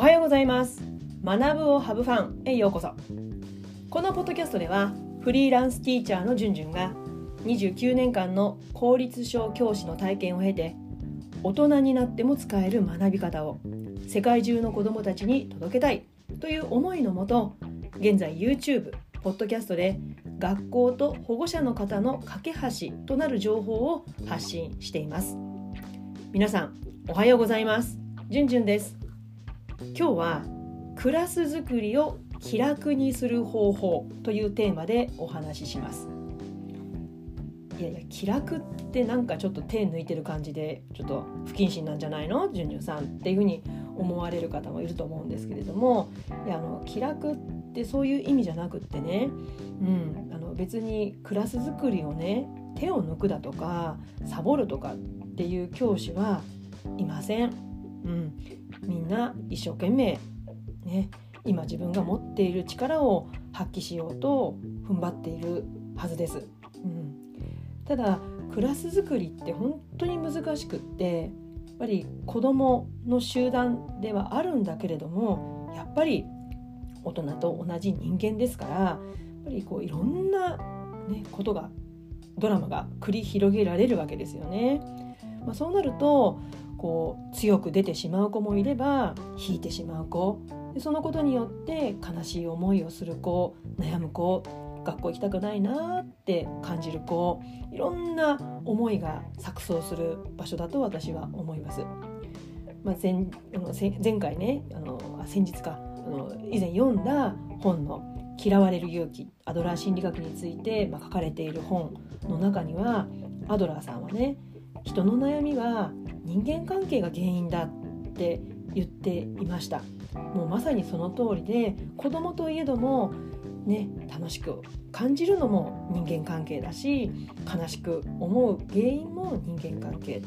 はようございます。学ぶをハブファンへようこそ。このポッドキャストではフリーランスティーチャーのじゅんじゅんが29年間の公立小教師の体験を経て大人になっても使える学び方を世界中の子どもたちに届けたいという思いのもと現在 YouTube、ポッドキャストで学校と保護者の方の架け橋となる情報を発信しています。皆さんおはようございます。じゅんじゅんです。今日はクラス作りを気楽にする方法というテーマでお話しします。いやいや気楽ってなんかちょっと手抜いてる感じでちょっと不謹慎なんじゃないの？じゅんじゅんさんっていうふうに思われる方もいると思うんですけれども。いやあの気楽ってそういう意味じゃなくってね、うん、あの別にクラス作りをね手を抜くだとかサボるとかっていう教師はいません。うん、みんな一生懸命ね今自分が持っている力を発揮しようと踏ん張っているはずです。うん、ただクラス作りって本当に難しくってやっぱり子どもの集団ではあるんだけれどもやっぱり大人と同じ人間ですからやっぱりこういろんな、ね、ことがドラマが繰り広げられるわけですよね。まあ、そうなるとこう強く出てしまう子もいれば引いてしまう子でそのことによって悲しい思いをする子悩む子学校行きたくないなって感じる子いろんな思いが錯綜する場所だと私は思います。まあ前、あの前回ねあの先日かあの以前読んだ本の「嫌われる勇気」アドラー心理学について、まあ、書かれている本の中にはアドラーさんはね人の悩みは人間関係が原因だって言っていました。もうまさにその通りで子供といえどもね楽しく感じるのも人間関係だし悲しく思う原因も人間関係。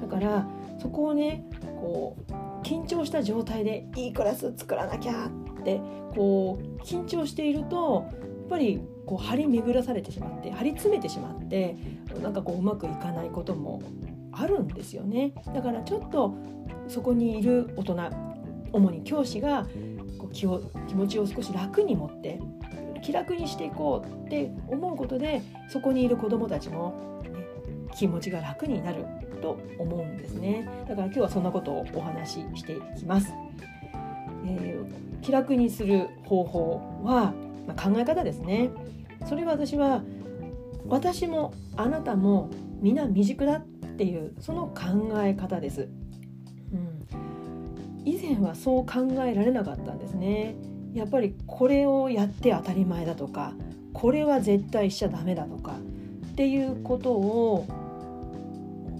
だからそこをねこう緊張した状態でいいクラス作らなきゃってこう緊張しているとやっぱりこう張り巡らされてしまって張り詰めてしまってなんかこううまくいかないこともあるんですよね。だからちょっとそこにいる大人主に教師がこう気を気持ちを少し楽に持って気楽にしていこうって思うことでそこにいる子どもたちも、ね、気持ちが楽になると思うんですね。だから今日はそんなことをお話ししていきます。えー、気楽にする方法は、まあ、考え方ですね。それは私は私もあなたも皆未熟だっっていうその考え方です、うん、以前はそう考えられなかったんですね。やっぱりこれをやって当たり前だとかこれは絶対しちゃダメだとかっていうことを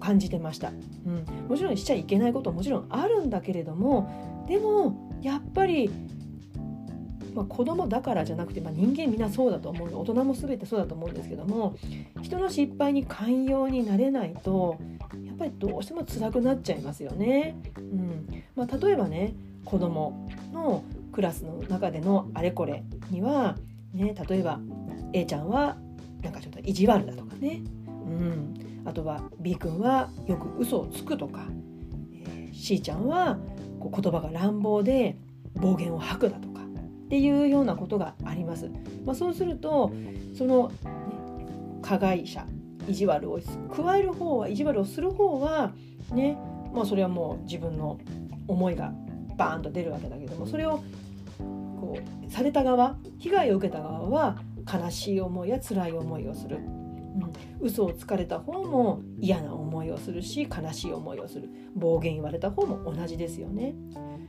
感じてました、うん、もちろんしちゃいけないことももちろんあるんだけれどもでもやっぱりまあ、子供だからじゃなくて、まあ、人間みんなそうだと思う。大人も全てそうだと思うんですけども人の失敗に寛容になれないとやっぱりどうしても辛くなっちゃいますよね。うん。まあ、例えばね子供のクラスの中でのあれこれには、ね、例えば A ちゃんはなんかちょっと意地悪だとかね、うん、あとは B 君はよく嘘をつくとか、えー、C ちゃんはこう言葉が乱暴で暴言を吐くだとか。っていうようなことがあります。まあ、そうするとその、加害者意地悪を加える方は意地悪をする方はねまあそれはもう自分の思いがバーンと出るわけだけどもそれをこうされた側被害を受けた側は悲しい思いや辛い思いをする、うん、嘘をつかれた方も嫌なをするし悲しい思いをする暴言言われた方も同じですよね。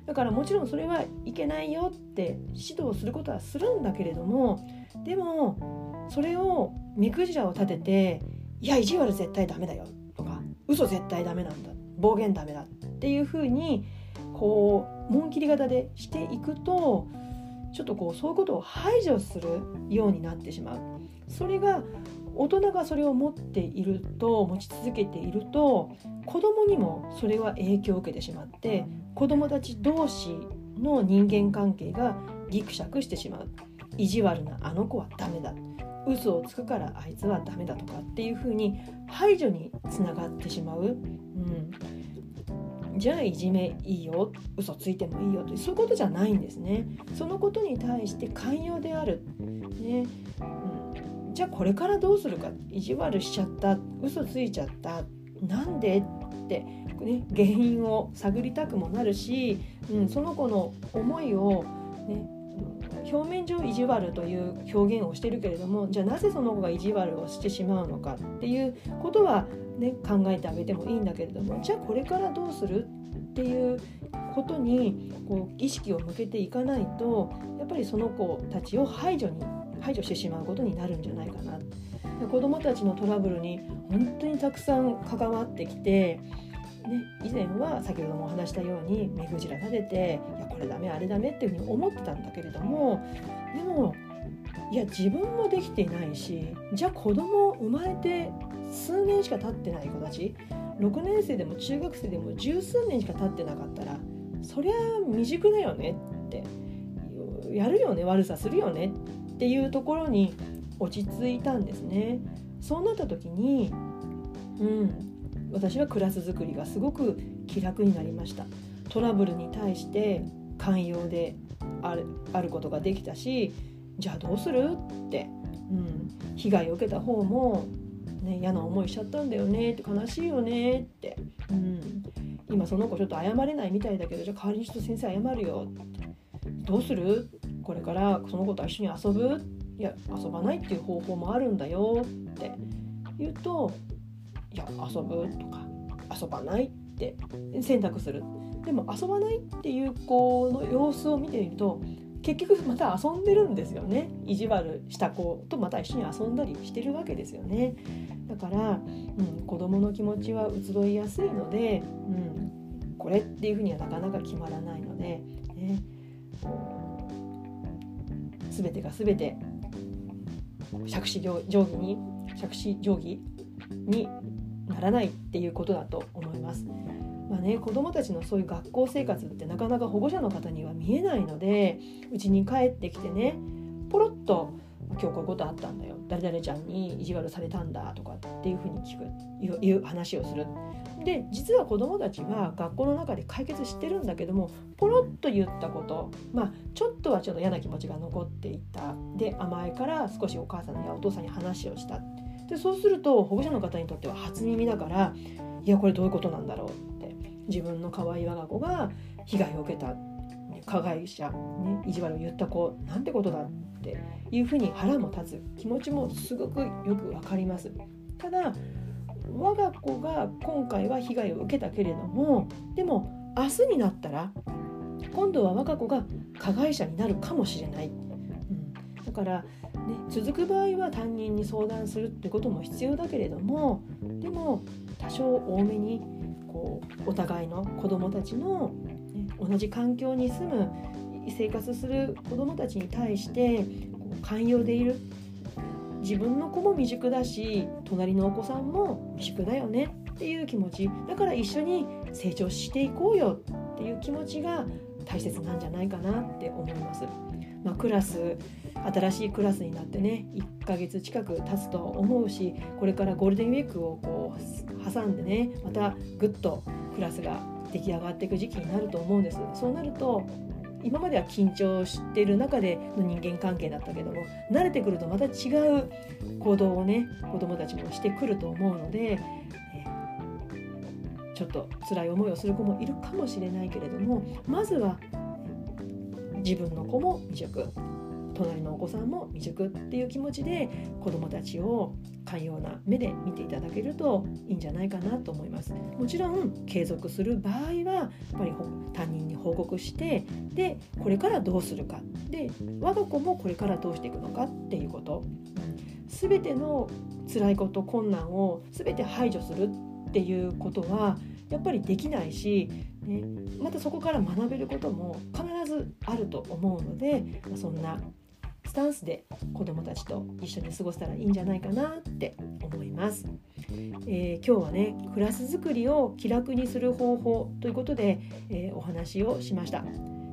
だからもちろんそれはいけないよって指導することはするんだけれどもでもそれを目くじらを立てて「いや意地悪絶対ダメだよ」とか「嘘絶対ダメなんだ」「暴言ダメだ」っていうふうにこう紋切り型でしていくとちょっとこうそういうことを排除するようになってしまう。それが大人がそれを持っていると持ち続けていると子供にもそれは影響を受けてしまって子供たち同士の人間関係がギクシャクしてしまう。意地悪なあの子はダメだ。嘘をつくからあいつはダメだとかっていうふうに排除につながってしまう、うん、じゃあいじめいいよ。嘘ついてもいいよというそういうことじゃないんですね。そのことに対して寛容である、ね、じゃあこれからどうするか？意地悪しちゃった？嘘ついちゃった？なんで？って、ね、原因を探りたくもなるし、うん、その子の思いを、ね、表面上意地悪という表現をしてるけれどもじゃあなぜその子が意地悪をしてしまうのかっていうことは、ね、考えてあげてもいいんだけれどもじゃあこれからどうするっていうことにこう意識を向けていかないとやっぱりその子たちを排除に排除してしまうことになるんじゃないかな。子どもたちのトラブルに本当にたくさん関わってきてね、以前は先ほどもお話したように目くじら立てていやこれダメあれダメっていうふうに思ってたんだけれどもでもいや自分もできていないしじゃあ子供生まれて数年しか経ってない子たち6年生でも中学生でも十数年しか経ってなかったらそりゃ未熟だよねってやるよね悪さするよねっていうところに落ち着いたんですね。そうなった時にうん私はクラス作りがすごく気楽になりました。トラブルに対して寛容であるあることができたしじゃあどうする？って、うん、被害を受けた方も、ね、嫌な思いしちゃったんだよねって悲しいよねって、うん、今その子ちょっと謝れないみたいだけどじゃあ代わりにちょっと先生謝るよってどうする？これからその子と一緒に遊ぶ？いや遊ばないっていう方法もあるんだよ。って言うといや遊ぶとか遊ばないって選択する。でも遊ばないっていう子の様子を見てみると結局また遊んでるんですよね。意地悪した子とまた一緒に遊んだりしてるわけですよね。だから、うん、子供の気持ちは移ろいやすいので、うん、これっていうふうにはなかなか決まらないので、ね、全てが全て杓子定規に杓子定規にならないっていうことだと思います。まあね、子どもたちのそういう学校生活ってなかなか保護者の方には見えないのでうちに帰ってきてねポロッと「今日こういうことあったんだよ。誰々ちゃんに意地悪されたんだ」とかっていうふうに聞くいう話をする。で実は子どもたちは学校の中で解決してるんだけどもポロッと言ったことまあちょっとはちょっと嫌な気持ちが残っていた。で甘えから少しお母さんやお父さんに話をした。でそうすると保護者の方にとっては初耳だからいやこれどういうことなんだろうって。自分の可愛い我が子が被害を受けた。加害者、ね、意地悪を言った子なんてことだっていうふうに腹も立つ。気持ちもすごくよくわかります。ただ我が子が今回は被害を受けたけれどもでも明日になったら今度は我が子が加害者になるかもしれない、うん、だからね、続く場合は担任に相談するってことも必要だけれどもでも多少多めにこうお互いの子どもたちの、同じ環境に住む生活する子どもたちに対してこう寛容でいる。自分の子も未熟だし隣のお子さんも未熟だよね。っていう気持ち。だから一緒に成長していこうよ。っていう気持ちが大切なんじゃないかなって思います。まあ、クラス新しいクラスになってね1ヶ月近く経つと思うしこれからゴールデンウィークをこう挟んでねまたぐっとクラスが出来上がっていく時期になると思うんです。そうなると今までは緊張してる中での人間関係だったけども慣れてくるとまた違う行動をね子どもたちもしてくると思うので、ちょっと辛い思いをする子もいるかもしれないけれどもまずは自分の子も未熟。隣のお子さんも未熟っていう気持ちで子どもたちを寛容な目で見ていただけるといいんじゃないかなと思います。もちろん継続する場合はやっぱり担任に報告してでこれからどうするか。で我が子もこれからどうしていくのかっていうこと。全ての辛いこと困難を全て排除するっていうことはやっぱりできないし、ね、またそこから学べることも必ずあると思うので、そんなスタンスで子どもたちと一緒に過ごせたらいいんじゃないかなって思います。えー、今日はねクラス作りを気楽にする方法ということで、えー、お話をしました。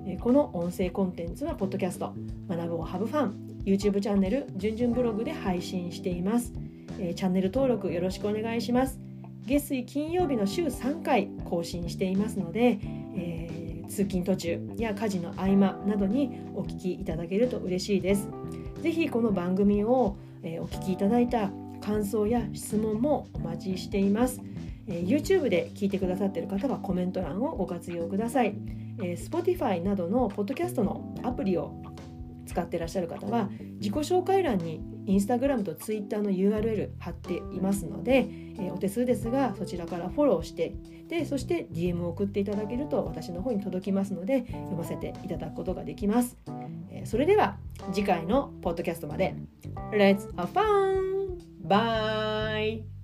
えこの音声コンテンツはポッドキャスト学ぶをハブファン YouTube チャンネルじゅんじゅんブログで配信しています、えー、チャンネル登録よろしくお願いします月水金曜日の週3回更新していますので、えー、通勤途中や家事の合間などにお聞きいただけると嬉しいです。ぜひこの番組を、え、お聞きいただいた感想や質問もお待ちしています。え、YouTube で聞いてくださっている方はコメント欄をご活用ください。え、Spotify などのポッドキャストのアプリを使ってらっしゃる方は自己紹介欄にインスタグラムとツイッターの URL 貼っていますので、えー、お手数ですがそちらからフォローしてでそして DM を送っていただけると私の方に届きますので読ませていただくことができます、えー、それでは次回のポッドキャストまで Let's have fun! Bye!